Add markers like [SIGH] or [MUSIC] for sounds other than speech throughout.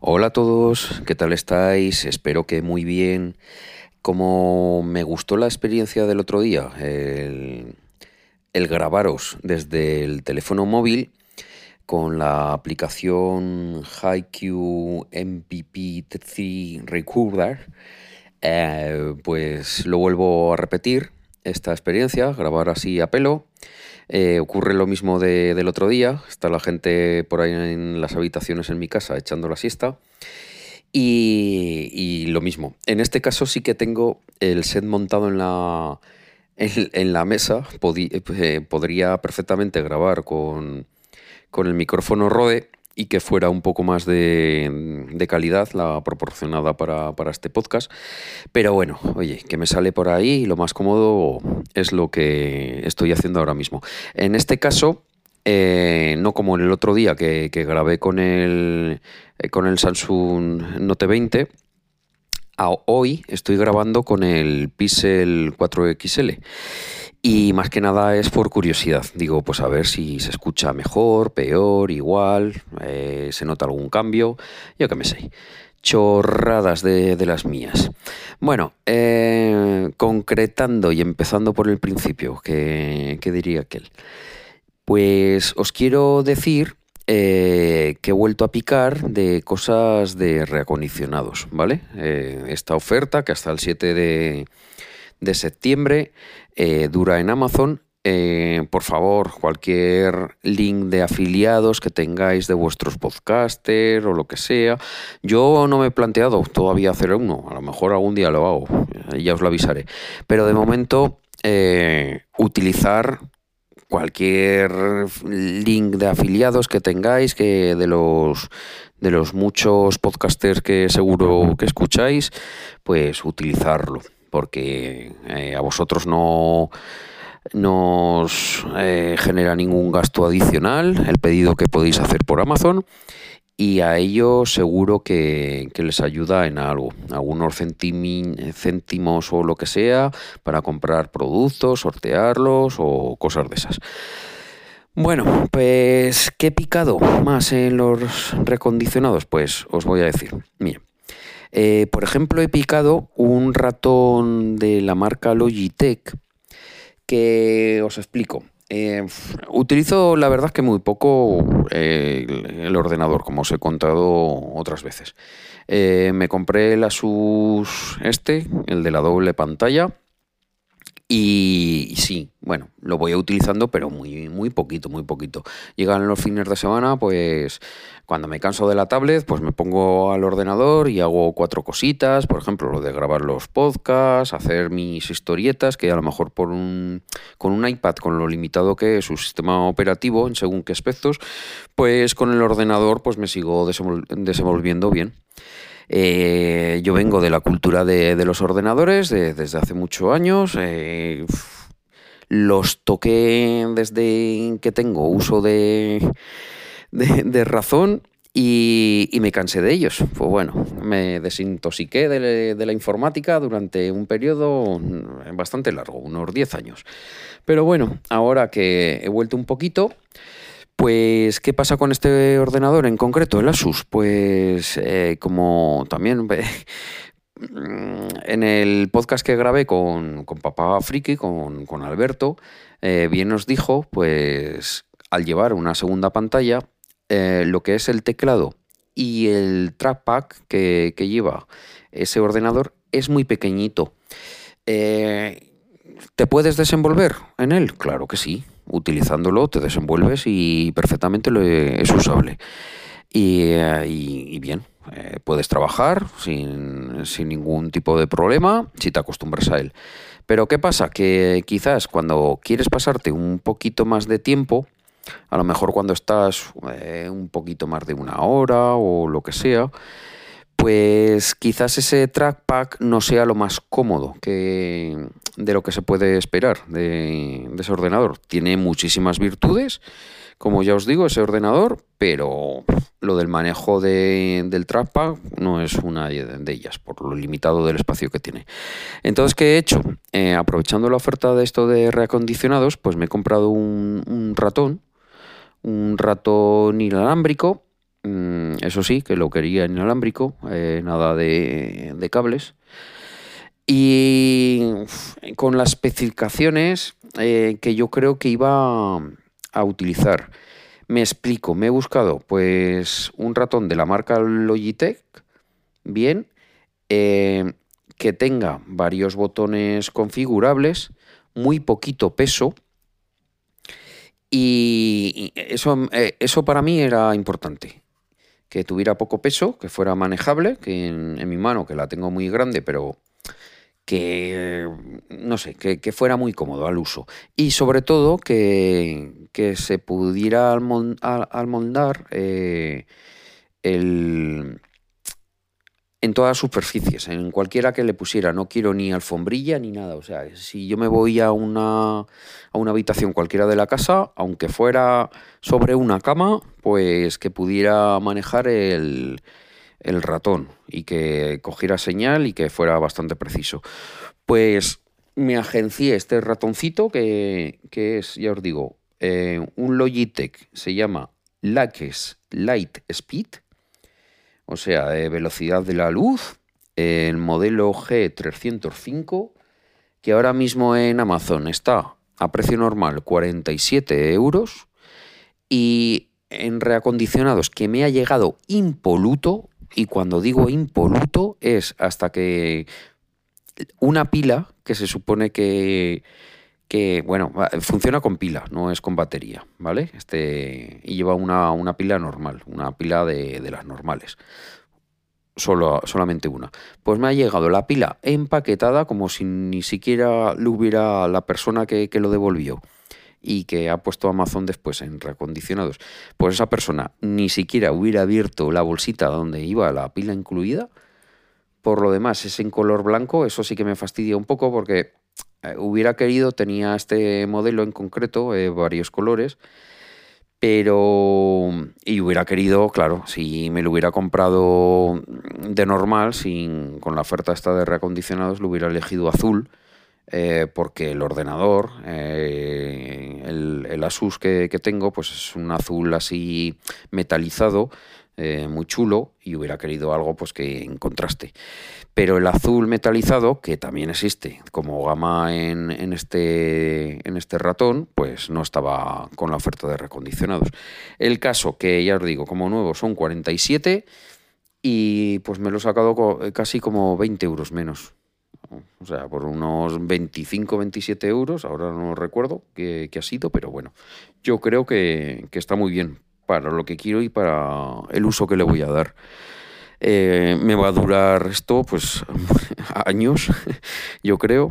Hola a todos, ¿qué tal estáis? Espero que muy bien. Como me gustó la experiencia del otro día, el, el grabaros desde el teléfono móvil con la aplicación HiQ MPP3 Recorder, eh, pues lo vuelvo a repetir esta experiencia, grabar así a pelo. Eh, ocurre lo mismo del otro día, está la gente por ahí en las habitaciones en mi casa echando la siesta. Y, lo mismo, en este caso sí que tengo el set montado en la, en, la mesa, eh, podría perfectamente grabar con, con el micrófono Rode y que fuera un poco más de, calidad la proporcionada para, este podcast. Pero bueno, oye, que me sale por ahí y lo más cómodo es lo que estoy haciendo ahora mismo. En este caso, eh, no como en el otro día que, grabé con el, eh, con el Samsung Note 20, hoy estoy grabando con el Pixel 4XL. Y más que nada es por curiosidad. Digo, pues a ver si se escucha mejor, peor, igual, eh, se nota algún cambio, yo qué me sé. Chorradas de, las mías. Bueno, eh, concretando y empezando por el principio, ¿qué, diría aquel? Pues os quiero decir eh, que he vuelto a picar de cosas de reacondicionados, ¿vale? esta oferta que hasta el 7 de, de septiembre eh, dura en Amazon. Eh, por favor, cualquier link de afiliados que tengáis de vuestros podcasters o lo que sea. Yo no me he planteado todavía hacer uno, a lo mejor algún día lo hago, ya os lo avisaré. Pero de momento, eh, utilizar cualquier link de afiliados que tengáis, que de los de los muchos podcasters que seguro que escucháis, pues utilizarlo porque eh, a vosotros no nos eh, genera ningún gasto adicional el pedido que podéis hacer por Amazon y a ellos seguro que, les ayuda en algo, algunos céntimos o lo que sea para comprar productos, sortearlos o cosas de esas. Bueno, pues ¿qué picado más en los recondicionados? Pues os voy a decir. Miren, eh, por ejemplo, he picado un ratón de la marca Logitech que os explico. Eh, utilizo la verdad que muy poco eh, el, ordenador, como os he contado otras veces. me compré el Asus este, el de la doble pantalla, y, sí, bueno, lo voy utilizando, pero muy, muy poquito, muy poquito. Llegan los fines de semana, pues cuando me canso de la tablet, pues me pongo al ordenador y hago cuatro cositas, por ejemplo, lo de grabar los podcasts, hacer mis historietas, que a lo mejor por un, con un iPad, con lo limitado que es su sistema operativo en según qué aspectos, pues con el ordenador pues me sigo desenvolviendo bien. Eh, yo vengo de la cultura de, los ordenadores desde hace muchos años. Eh, los toqué desde que tengo uso de, de, razón y, me cansé de ellos. Pues bueno, me desintoxiqué de, de, la informática durante un periodo bastante largo, unos 10 años. Pero bueno, ahora que he vuelto un poquito, pues, ¿qué pasa con este ordenador en concreto, el Asus? Pues, eh, como también [LAUGHS] en el podcast que grabé con, Papá Friki, con, Alberto, eh, bien nos dijo, pues, al llevar una segunda pantalla, eh, lo que es el teclado y el trackpad que, que lleva ese ordenador es muy pequeñito. ¿Te puedes desenvolver en él? Claro que sí utilizándolo te desenvuelves y perfectamente lo es usable. Y, eh, bien, eh, puedes trabajar sin, ningún tipo de problema si te acostumbras a él. Pero ¿qué pasa? Que quizás cuando quieres pasarte un poquito más de tiempo, a lo mejor cuando estás eh, un poquito más de una hora o lo que sea, pues quizás ese trackpad no sea lo más cómodo que de lo que se puede esperar de, ese ordenador. Tiene muchísimas virtudes, como ya os digo, ese ordenador, pero lo del manejo del trackpad no es una de ellas, por lo limitado del espacio que tiene. Entonces, ¿qué he hecho? Eh, aprovechando la oferta de esto de reacondicionados, pues me he comprado un ratón, un ratón inalámbrico Mm, eso sí, que lo quería inalámbrico, eh, nada de, cables. Y con las especificaciones eh, que yo creo que iba a utilizar. Me explico, me he buscado pues un ratón de la marca Logitech, bien, eh, que tenga varios botones configurables, muy poquito peso, y eso, eso para mí era importante que tuviera poco peso, que fuera manejable, que en, mi mano, que la tengo muy grande, pero que, no sé, que, fuera muy cómodo al uso. Y sobre todo que, se pudiera almondar eh, el, en todas las superficies, en cualquiera que le pusiera. No quiero ni alfombrilla ni nada. O sea, si yo me voy a una, a una habitación cualquiera de la casa, aunque fuera sobre una cama, pues que pudiera manejar el, el ratón y que cogiera señal y que fuera bastante preciso. Pues me agencié este ratoncito que, es, ya os digo, eh, un Logitech, se llama Laques Light Speed o sea, velocidad de la luz, el modelo G305, que ahora mismo en Amazon está a precio normal 47 euros y en reacondicionados que me ha llegado impoluto, y cuando digo impoluto es hasta que una pila que se supone que que, bueno, funciona con pila, no es con batería, ¿vale? Este, y lleva una, pila normal, una pila de, las normales. Solo, solamente una. Pues me ha llegado la pila empaquetada como si ni siquiera lo hubiera la persona que, que lo devolvió y que ha puesto Amazon después en recondicionados. Pues esa persona ni siquiera hubiera abierto la bolsita donde iba la pila incluida. Por lo demás, es en color blanco, eso sí que me fastidia un poco porque hubiera querido, tenía este modelo en concreto, eh, varios colores, pero... Y hubiera querido, claro, si me lo hubiera comprado de normal, sin, con la oferta esta de reacondicionados, lo hubiera elegido azul, eh, porque el ordenador, el, Asus que, que, tengo, pues es un azul así metalizado, muy chulo, y hubiera querido algo pues que en contraste. Pero el azul metalizado, que también existe como gama en, este, en este ratón, pues no estaba con la oferta de recondicionados. El caso que ya os digo, como nuevo son 47 y pues me lo he sacado casi como 20 euros menos. O sea, por unos 25, 27 euros, ahora no recuerdo qué, ha sido, pero bueno, yo creo que está muy bien para lo que quiero y para el uso que le voy a dar. Eh, me va a durar esto pues [LAUGHS] años, [LAUGHS] yo creo.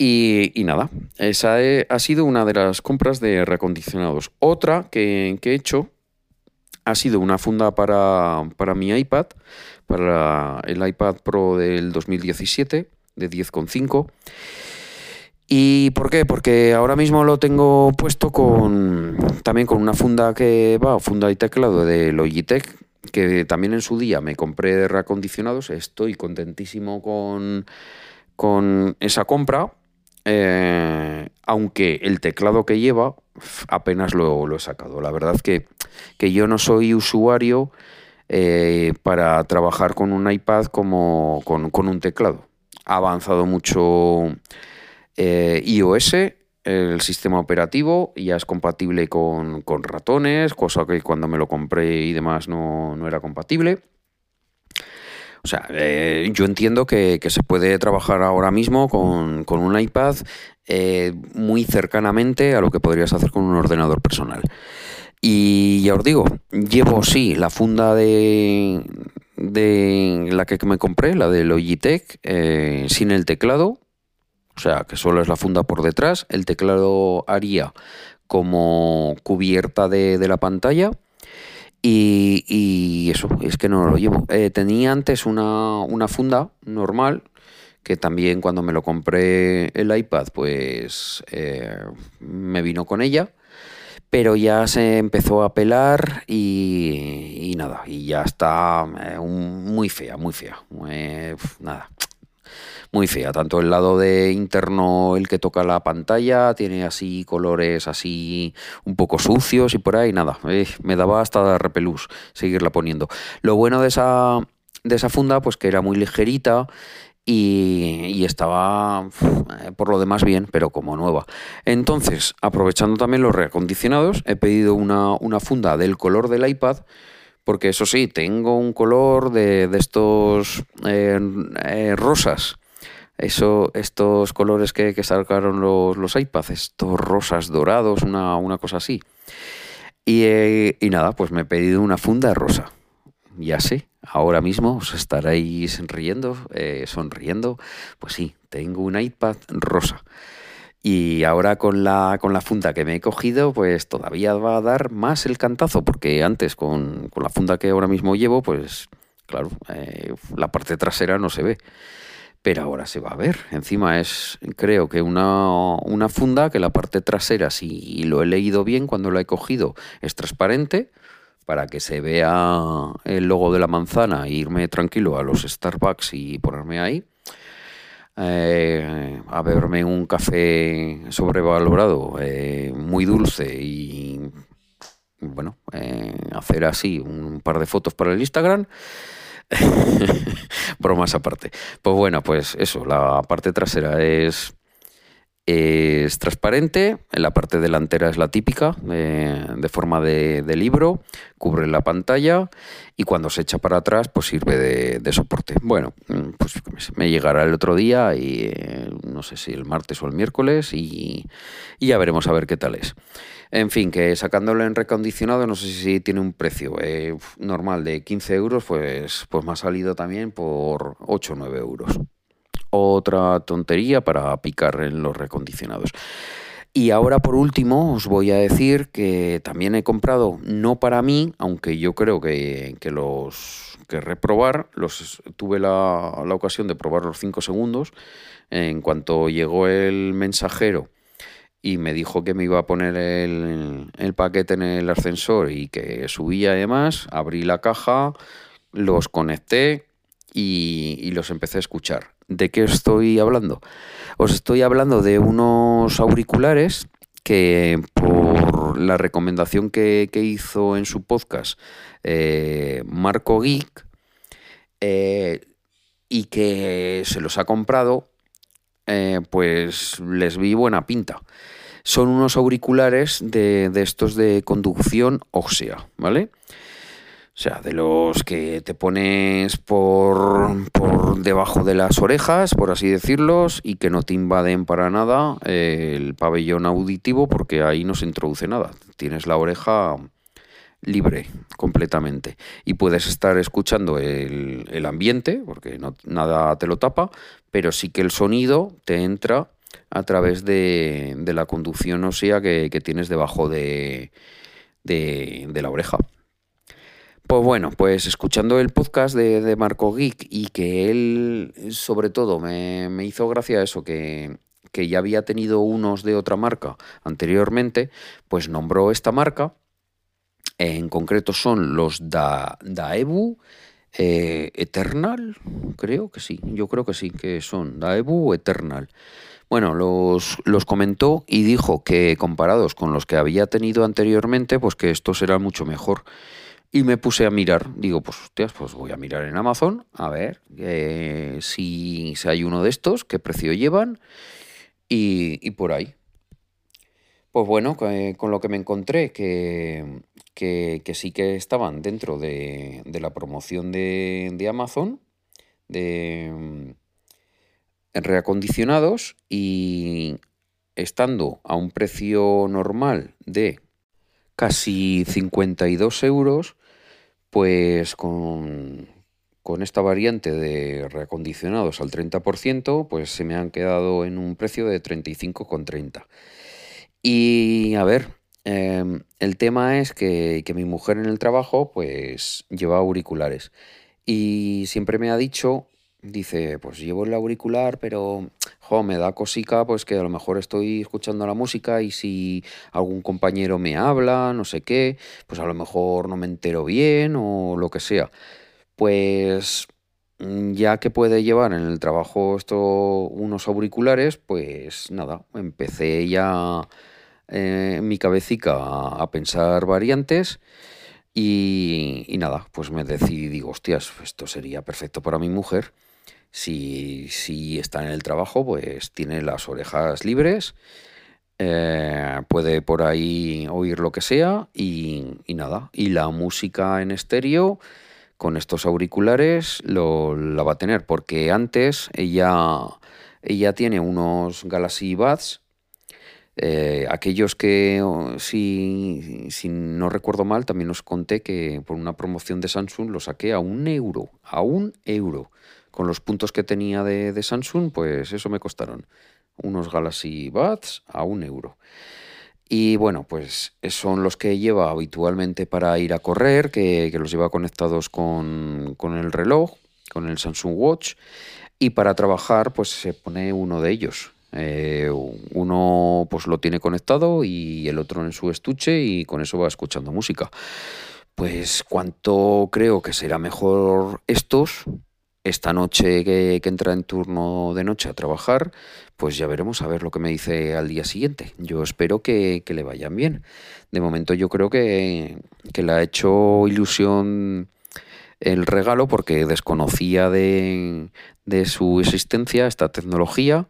Y, nada, esa ha sido una de las compras de reacondicionados. Otra que, he hecho ha sido una funda para, mi iPad, para el iPad Pro del 2017, de 10,5. ¿Y por qué? Porque ahora mismo lo tengo puesto con también con una funda que va, funda y teclado de Logitech, que también en su día me compré reacondicionados, estoy contentísimo con, con esa compra, eh, aunque el teclado que lleva apenas lo, he sacado. La verdad que, que yo no soy usuario eh, para trabajar con un iPad como con, un teclado. Ha avanzado mucho eh, iOS, el sistema operativo ya es compatible con, ratones, cosa que cuando me lo compré y demás no, era compatible. O sea, eh, yo entiendo que, se puede trabajar ahora mismo con, un iPad eh, muy cercanamente a lo que podrías hacer con un ordenador personal. Y ya os digo, llevo sí la funda de, la que me compré, la de Logitech, sin el teclado, o sea, que solo es la funda por detrás. El teclado haría como cubierta de, la pantalla. Y, eso, es que no lo llevo. Eh, tenía antes una, funda normal, que también cuando me lo compré el iPad, pues eh, me vino con ella. Pero ya se empezó a pelar y, nada, y ya está eh, muy fea, muy fea. nada, muy fea. Tanto el lado de interno, el que toca la pantalla, tiene así colores así un poco sucios y por ahí nada. Eh, me daba hasta repelús seguirla poniendo. Lo bueno de esa, de esa funda, pues que era muy ligerita y, estaba eh, por lo demás bien, pero como nueva. Entonces, aprovechando también los reacondicionados, he pedido una, una funda del color del iPad porque eso sí, tengo un color de, estos eh, eh, rosas. Eso, estos colores que, que sacaron los, los iPads, estos rosas dorados, una, una cosa así. Y, eh, y, nada, pues me he pedido una funda rosa. Ya sé, ahora mismo os estaréis riendo, sonriendo. Pues sí, tengo un iPad rosa. Y ahora con la, con la funda que me he cogido, pues todavía va a dar más el cantazo, porque antes con, la funda que ahora mismo llevo, pues claro, eh, la parte trasera no se ve. Pero ahora se va a ver. Encima es, creo que una, una funda que la parte trasera, si lo he leído bien cuando la he cogido, es transparente para que se vea el logo de la manzana e irme tranquilo a los Starbucks y ponerme ahí eh, a beberme un café sobrevalorado, eh, muy dulce y bueno, eh, hacer así un par de fotos para el Instagram. [LAUGHS] Bromas aparte. Pues bueno, pues eso, la parte trasera es es transparente, en la parte delantera es la típica, de forma de, libro, cubre la pantalla y cuando se echa para atrás pues sirve de, soporte. Bueno, mm, pues me llegará el otro día y eh, no sé si el martes o el miércoles y, ya veremos a ver qué tal es. En fin, que sacándolo en recondicionado no sé si tiene un precio eh, normal de 15 euros, pues, pues me ha salido también por 8 o 9 euros otra tontería para picar en los recondicionados. Y ahora por último os voy a decir que también he comprado, no para mí, aunque yo creo que, los querré probar, los, tuve la, ocasión de probar los 5 segundos, en cuanto llegó el mensajero y me dijo que me iba a poner el, el paquete en el ascensor y que subía además, abrí la caja, los conecté y, y los empecé a escuchar ¿De qué estoy hablando? Os estoy hablando de unos auriculares que por la recomendación que, hizo en su podcast eh, Marco Geek eh, y que se los ha comprado, eh, pues les vi buena pinta. Son unos auriculares de, de estos de conducción ósea, ¿vale? O sea, de los que te pones por, por debajo de las orejas, por así decirlos, y que no te invaden para nada el pabellón auditivo porque ahí no se introduce nada. Tienes la oreja libre completamente y puedes estar escuchando el, ambiente porque nada te lo tapa, pero sí que el sonido te entra a través de, la conducción ósea que, que tienes debajo de, de la oreja. Pues bueno, pues escuchando el podcast de, Marco Geek y que él, sobre todo, me, hizo gracia eso, que, ya había tenido unos de otra marca anteriormente, pues nombró esta marca. En concreto son los da, Daebu eh, Eternal, creo que sí, yo creo que sí, que son Daebu Eternal. Bueno, los, los, comentó y dijo que comparados con los que había tenido anteriormente, pues que estos eran mucho mejor. Y me puse a mirar, digo, pues hostias, pues voy a mirar en Amazon a ver eh, si, hay uno de estos, qué precio llevan y, por ahí. Pues bueno, con lo que me encontré, que, sí que estaban dentro de, la promoción de, de Amazon, de mm, reacondicionados y estando a un precio normal de casi 52 euros, pues con, esta variante de reacondicionados al 30%, pues se me han quedado en un precio de 35,30. Y a ver, em, el tema es que, que, mi mujer en el trabajo pues lleva auriculares y siempre me ha dicho dice, pues llevo el auricular, pero jo, me da cosica, pues que a lo mejor estoy escuchando la música y si algún compañero me habla, no sé qué, pues a lo mejor no me entero bien o lo que sea. Pues ya que puede llevar en el trabajo esto unos auriculares, pues nada, empecé ya eh, en mi cabecita a, pensar variantes y, y, nada, pues me decidí, digo, hostias, esto sería perfecto para mi mujer. Si, si está en el trabajo, pues tiene las orejas libres eh, puede por ahí oír lo que sea y, nada. Y la música en estéreo con estos auriculares lo, la va a tener, porque antes ella, ella tiene unos Galaxy Buds, eh, aquellos que, si, si, no recuerdo mal, también os conté que por una promoción de Samsung lo saqué a un euro, a un euro. Con los puntos que tenía de, Samsung, pues eso me costaron unos Galaxy Buds a un euro. Y bueno, pues son los que lleva habitualmente para ir a correr, que, los lleva conectados con, el reloj, con el Samsung Watch. Y para trabajar, pues se pone uno de ellos. Eh, uno pues lo tiene conectado y el otro en su estuche y con eso va escuchando música. Pues cuánto creo que será mejor estos esta noche que, entra en turno de noche a trabajar, pues ya veremos a ver lo que me dice al día siguiente. Yo espero que, le vayan bien. De momento yo creo que, le ha hecho ilusión el regalo porque desconocía de, su existencia esta tecnología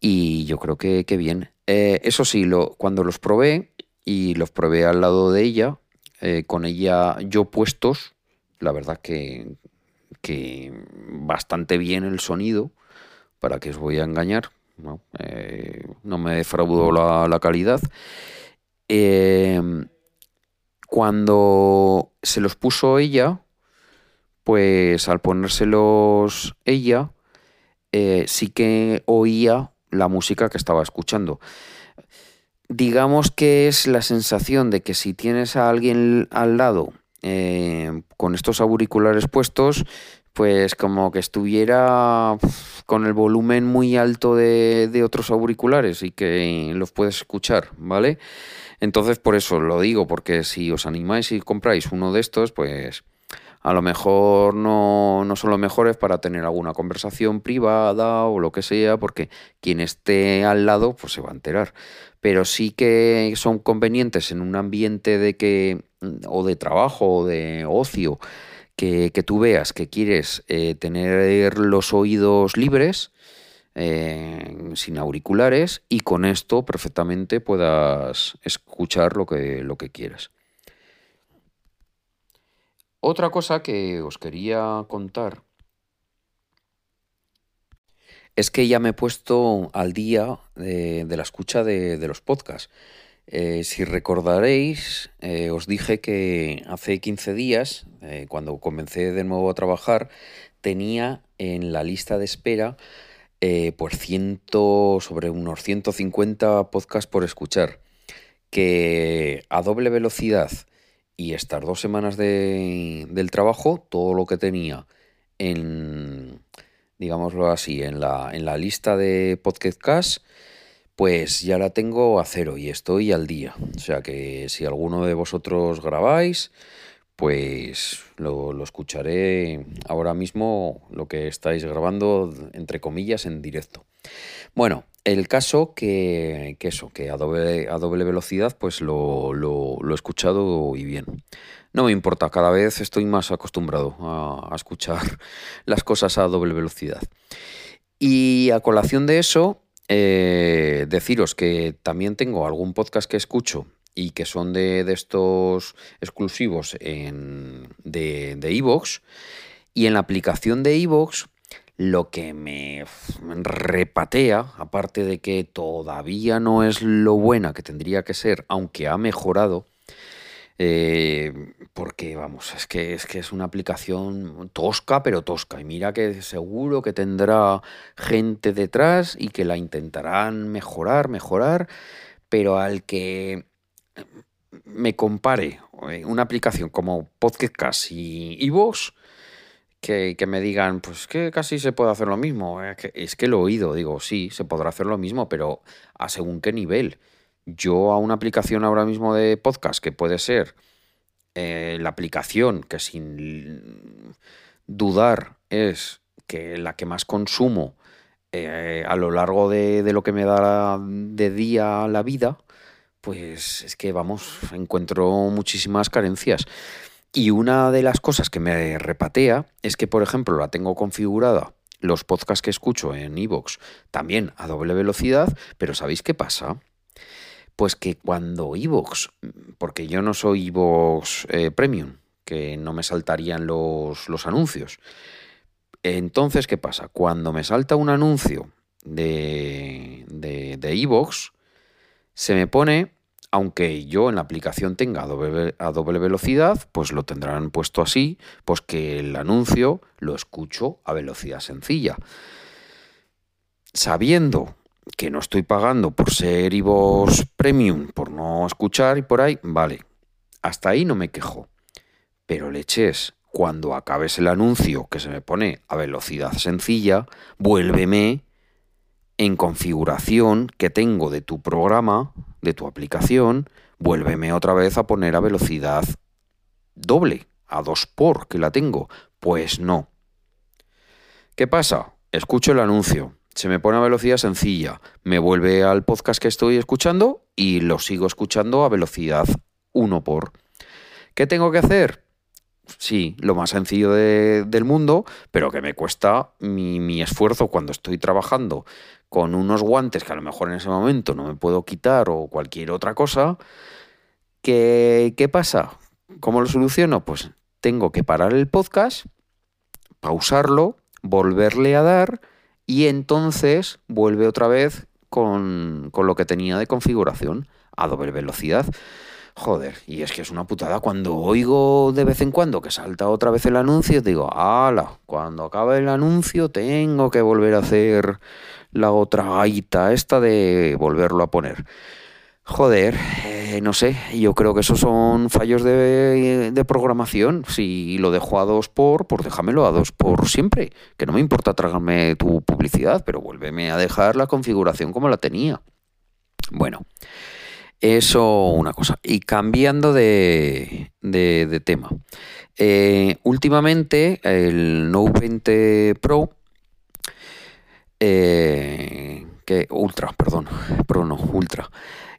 y yo creo que, bien. Eh, eso sí, lo, cuando los probé y los probé al lado de ella, eh, con ella yo puestos, la verdad que, que bastante bien el sonido, para que os voy a engañar, no, eh, me defraudó la, calidad. Em, cuando se los puso ella, pues al ponérselos ella, eh, sí que oía la música que estaba escuchando. Digamos que es la sensación de que si tienes a alguien al lado eh, con estos auriculares puestos, pues como que estuviera con el volumen muy alto de, de, otros auriculares y que los puedes escuchar, ¿vale? Entonces por eso lo digo, porque si os animáis y compráis uno de estos, pues a lo mejor no, no son los mejores para tener alguna conversación privada o lo que sea, porque quien esté al lado pues se va a enterar. Pero sí que son convenientes en un ambiente de que o de trabajo o de ocio, que, tú veas que quieres eh, tener los oídos libres, eh, sin auriculares, y con esto perfectamente puedas escuchar lo que, lo que quieras. Otra cosa que os quería contar es que ya me he puesto al día de, la escucha de, de los podcasts. Eh, si recordaréis, eh, os dije que hace 15 días, eh, cuando comencé de nuevo a trabajar, tenía en la lista de espera por ciento, sobre unos 150 podcasts por escuchar, que a doble velocidad y estas dos semanas del trabajo, todo lo que tenía en, digámoslo así, en la, en la lista de podcast pues ya la tengo a cero y estoy al día. O sea que si alguno de vosotros grabáis, pues lo, escucharé ahora mismo lo que estáis grabando, entre comillas, en directo. Bueno, el caso que, eso, que a doble, a doble velocidad, pues lo, lo, he escuchado y bien. No me importa, cada vez estoy más acostumbrado a, a escuchar [LAUGHS] las cosas a doble velocidad. Y a colación de eso, eh, deciros que también tengo algún podcast que escucho y que son de, estos exclusivos en, de Evox. y en la aplicación de Evox, lo que me repatea, aparte de que todavía no es lo buena que tendría que ser, aunque ha mejorado, eh, porque vamos, es que, es que es una aplicación tosca, pero tosca. Y mira que seguro que tendrá gente detrás y que la intentarán mejorar, mejorar, pero al que me compare eh, una aplicación como Podcast y Evox, que, que, me digan, pues que casi se puede hacer lo mismo. Es que, es que lo he oído, digo, sí, se podrá hacer lo mismo, pero a según qué nivel yo a una aplicación ahora mismo de podcast que puede ser eh, la aplicación que sin dudar es que la que más consumo eh, a lo largo de, lo que me da de día la vida, pues es que, vamos, encuentro muchísimas carencias. Y una de las cosas que me repatea es que, por ejemplo, la tengo configurada los podcasts que escucho en iVoox también a doble velocidad, pero ¿sabéis qué pasa? Pues que cuando iVoox, porque yo no soy iVoox eh, Premium, que no me saltarían los, los anuncios. Entonces, ¿qué pasa? Cuando me salta un anuncio de de iVoox, se me pone aunque yo en la aplicación tenga a doble, velocidad, pues lo tendrán puesto así, pues que el anuncio lo escucho a velocidad sencilla. Sabiendo que no estoy pagando por ser iVoox Premium, por no escuchar y por ahí, vale, hasta ahí no me quejo. Pero leches, cuando acabes el anuncio que se me pone a velocidad sencilla, vuélveme en configuración que tengo de tu programa, de tu aplicación, vuélveme otra vez a poner a velocidad doble, a 2 por que la tengo. Pues no. ¿Qué pasa? Escucho el anuncio, se me pone a velocidad sencilla, me vuelve al podcast que estoy escuchando y lo sigo escuchando a velocidad 1 por. ¿Qué tengo que hacer? Sí, lo más sencillo del mundo, pero que me cuesta mi, esfuerzo cuando estoy trabajando con unos guantes que a lo mejor en ese momento no me puedo quitar o cualquier otra cosa, ¿qué, qué pasa? ¿Cómo lo soluciono? Pues tengo que parar el podcast, pausarlo, volverle a dar y entonces vuelve otra vez con, con lo que tenía de configuración a doble velocidad. Joder, y es que es una putada. Cuando oigo de vez en cuando que salta otra vez el anuncio, digo, ala, cuando acabe el anuncio tengo que volver a hacer la otra gaita esta de volverlo a poner. Joder, eh, no sé, yo creo que esos son fallos de, de, programación. Si lo dejo a dos por, pues déjamelo a dos por siempre. Que no me importa tragarme tu publicidad, pero vuélveme a dejar la configuración como la tenía. Bueno, eso una cosa. Y cambiando de, de, tema. Eh, últimamente el Note 20 Pro, eh, que Ultra, perdón, Pro no, Ultra,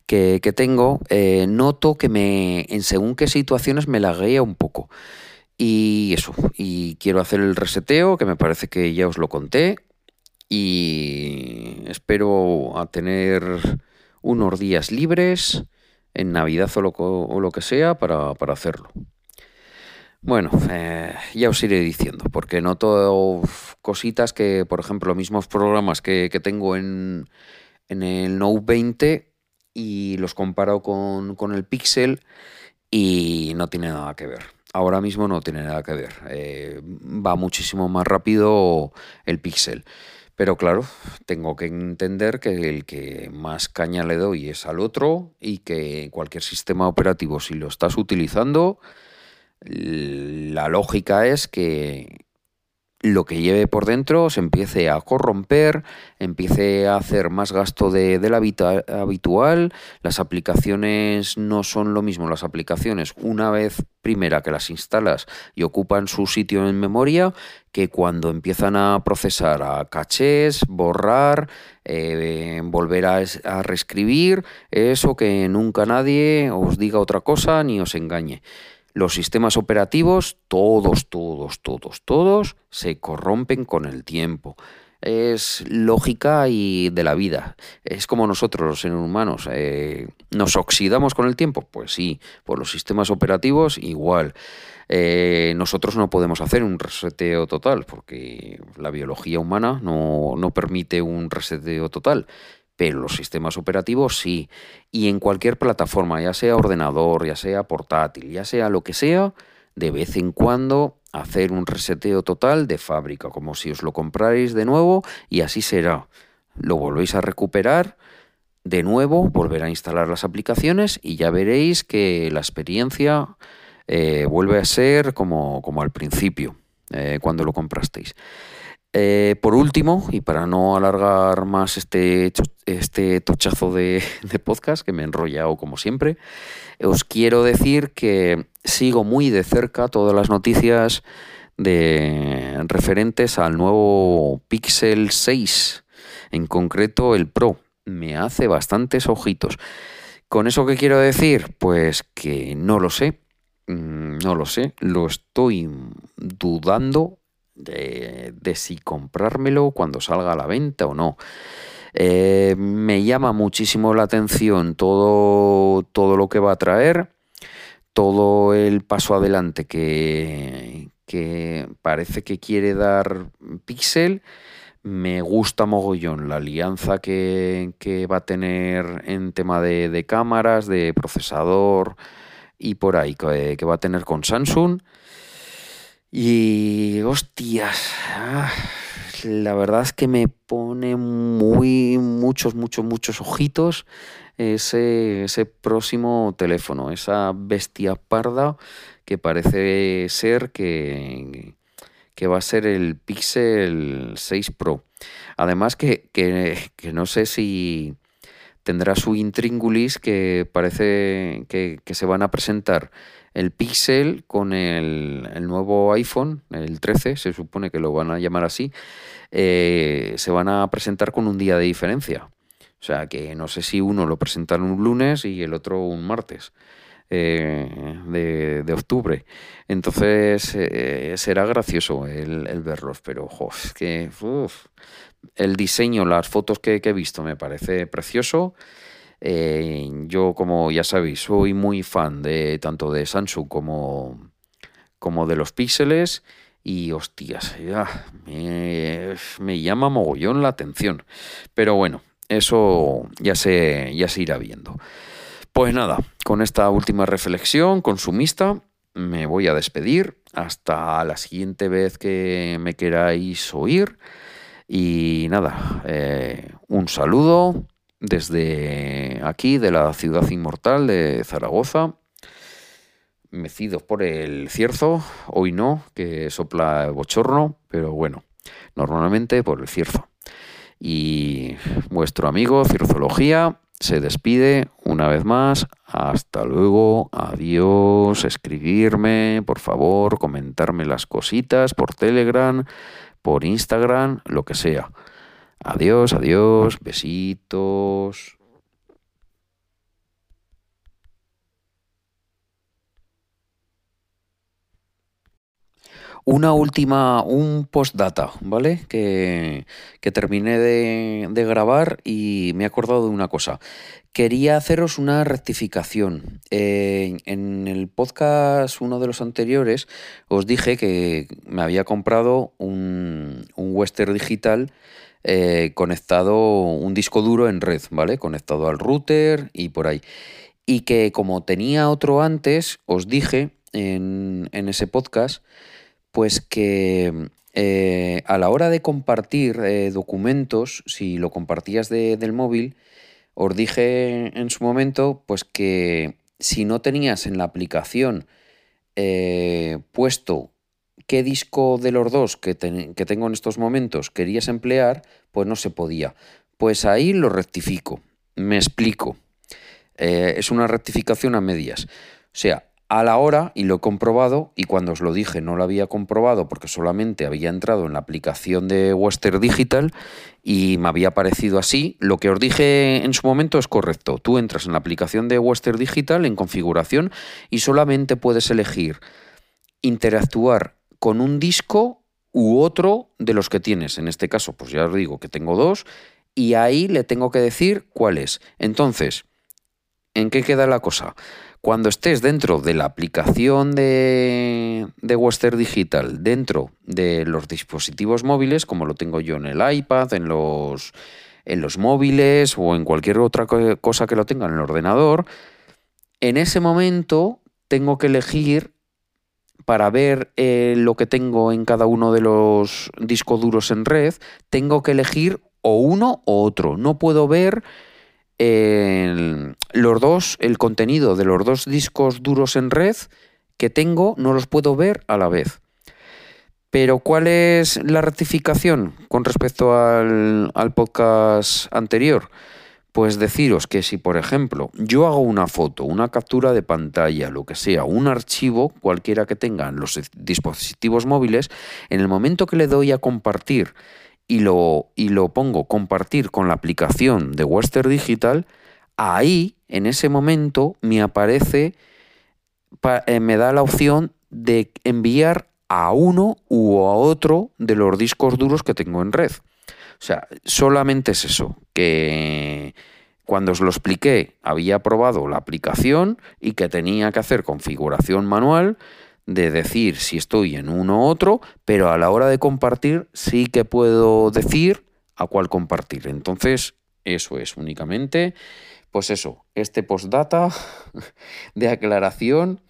que, tengo, eh, noto que me, en según qué situaciones me laguea un poco. Y eso, y quiero hacer el reseteo, que me parece que ya os lo conté, y espero a tener unos días libres en Navidad o lo, que sea para, hacerlo. Bueno, eh, ya os iré diciendo, porque noto cositas que, por ejemplo, los mismos programas que, tengo en, en, el Note 20 y los comparo con, con, el Pixel y no tiene nada que ver. Ahora mismo no tiene nada que ver. Eh, va muchísimo más rápido el Pixel. Pero claro, tengo que entender que el que más caña le doy es al otro y que cualquier sistema operativo, si lo estás utilizando, la lógica es que lo que lleve por dentro se empiece a corromper, empiece a hacer más gasto de, la habitual, las aplicaciones no son lo mismo, las aplicaciones una vez primera que las instalas y ocupan su sitio en memoria, que cuando empiezan a procesar a cachés, borrar, eh, volver a, a reescribir, eso que nunca nadie os diga otra cosa ni os engañe. Los sistemas operativos, todos, todos, todos, todos, se corrompen con el tiempo. Es lógica y de la vida. Es como nosotros, los seres humanos. Eh, ¿Nos oxidamos con el tiempo? Pues sí. Por los sistemas operativos, igual. Eh, nosotros no podemos hacer un reseteo total porque la biología humana no, no permite un reseteo total pero los sistemas operativos sí. Y en cualquier plataforma, ya sea ordenador, ya sea portátil, ya sea lo que sea, de vez en cuando hacer un reseteo total de fábrica, como si os lo compráis de nuevo y así será. Lo volvéis a recuperar, de nuevo, volver a instalar las aplicaciones y ya veréis que la experiencia eh, vuelve a ser como, como al principio, eh, cuando lo comprasteis. Eh, por último, y para no alargar más este, este tochazo [LAUGHS] de, podcast, que me he enrollado como siempre, os quiero decir que sigo muy de cerca todas las noticias de, referentes al nuevo Pixel 6, en concreto el Pro. Me hace bastantes ojitos. ¿Con eso qué quiero decir? Pues que no lo sé, mm, no lo sé, lo estoy dudando de, si comprármelo cuando salga a la venta o no. Eh, me llama muchísimo la atención todo, todo lo que va a traer, todo el paso adelante que, que parece que quiere dar Pixel. Me gusta mogollón la alianza que, va a tener en tema de, cámaras, de procesador y por ahí que, va a tener con Samsung. Y hostias, ah, la verdad es que me pone muy, muchos, muchos, muchos ojitos ese, ese próximo teléfono, esa bestia parda que parece ser que, que va a ser el Pixel 6 Pro. Además que, no sé si tendrá su intríngulis que parece que, se van a presentar el Pixel con el, nuevo iPhone, el 13, se supone que lo van a llamar así, eh, se van a presentar con un día de diferencia. O sea que no sé si uno lo presentan un lunes y el otro un martes. Eh, de, octubre. Entonces eh, será gracioso el, verlos, pero que el diseño, las fotos que, he visto me parece precioso. Eh, yo, como ya sabéis, soy muy fan de tanto de Samsung como, como de los píxeles. Y hostias, ya, me, me, llama mogollón la atención. Pero bueno, eso ya se, ya se irá viendo. Pues nada, con esta última reflexión consumista me voy a despedir hasta la siguiente vez que me queráis oír. Y nada, eh, un saludo desde aquí, de la ciudad inmortal de Zaragoza, mecido por el cierzo, hoy no, que sopla bochorno, pero bueno, normalmente por el cierzo. Y vuestro amigo Cierzología se despide una vez más. Hasta luego, adiós, escribirme, por favor, comentarme las cositas por Telegram, por Instagram, lo que sea. Adiós, adiós, besitos. Una última, un postdata, ¿vale? Que, terminé de, grabar y me he acordado de una cosa. Quería haceros una rectificación. Eh, en el podcast, uno de los anteriores, os dije que me había comprado un, un Western digital eh, conectado, un disco duro en red, ¿vale? Conectado al router y por ahí. Y que como tenía otro antes, os dije en, en ese podcast pues que eh, a la hora de compartir eh, documentos, si lo compartías del móvil, os dije en su momento, pues que si no tenías en la aplicación eh, puesto qué disco de los dos que, que, tengo en estos momentos querías emplear, pues no se podía. Pues ahí lo rectifico, me explico. es una rectificación a medias. O sea, a la hora y lo he comprobado y cuando os lo dije no lo había comprobado porque solamente había entrado en la aplicación de Western Digital y me había parecido así. Lo que os dije en su momento es correcto. Tú entras en la aplicación de Western Digital en configuración y solamente puedes elegir interactuar con un disco u otro de los que tienes. En este caso, pues ya os digo que tengo dos y ahí le tengo que decir cuál es. Entonces, ¿en qué queda la cosa? Cuando estés dentro de la aplicación de, Western Digital, dentro de los dispositivos móviles, como lo tengo yo en el iPad, en los, en los móviles o en cualquier otra cosa que lo tenga en el ordenador, en ese momento tengo que elegir para ver eh, lo que tengo en cada uno de los discos duros en red, tengo que elegir o uno o otro. No puedo ver los dos, el contenido de los dos discos duros en red que tengo, no los puedo ver a la vez. Pero ¿cuál es la rectificación con respecto al, podcast anterior? Pues deciros que si, por ejemplo, yo hago una foto, una captura de pantalla, lo que sea, un archivo, cualquiera que tengan los dispositivos móviles, en el momento que le doy a compartir y lo, y lo pongo compartir con la aplicación de Western Digital, ahí, en ese momento, me aparece, eh, me da la opción de enviar a uno u a otro de los discos duros que tengo en red. O sea, solamente es eso, que cuando os lo expliqué había probado la aplicación y que tenía que hacer configuración manual de decir si estoy en uno u otro, pero a la hora de compartir sí que puedo decir a cuál compartir. Entonces, eso es únicamente, pues eso, este postdata [LAUGHS] de aclaración,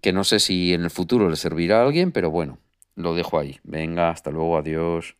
que no sé si en el futuro le servirá a alguien, pero bueno, lo dejo ahí. Venga, hasta luego, adiós.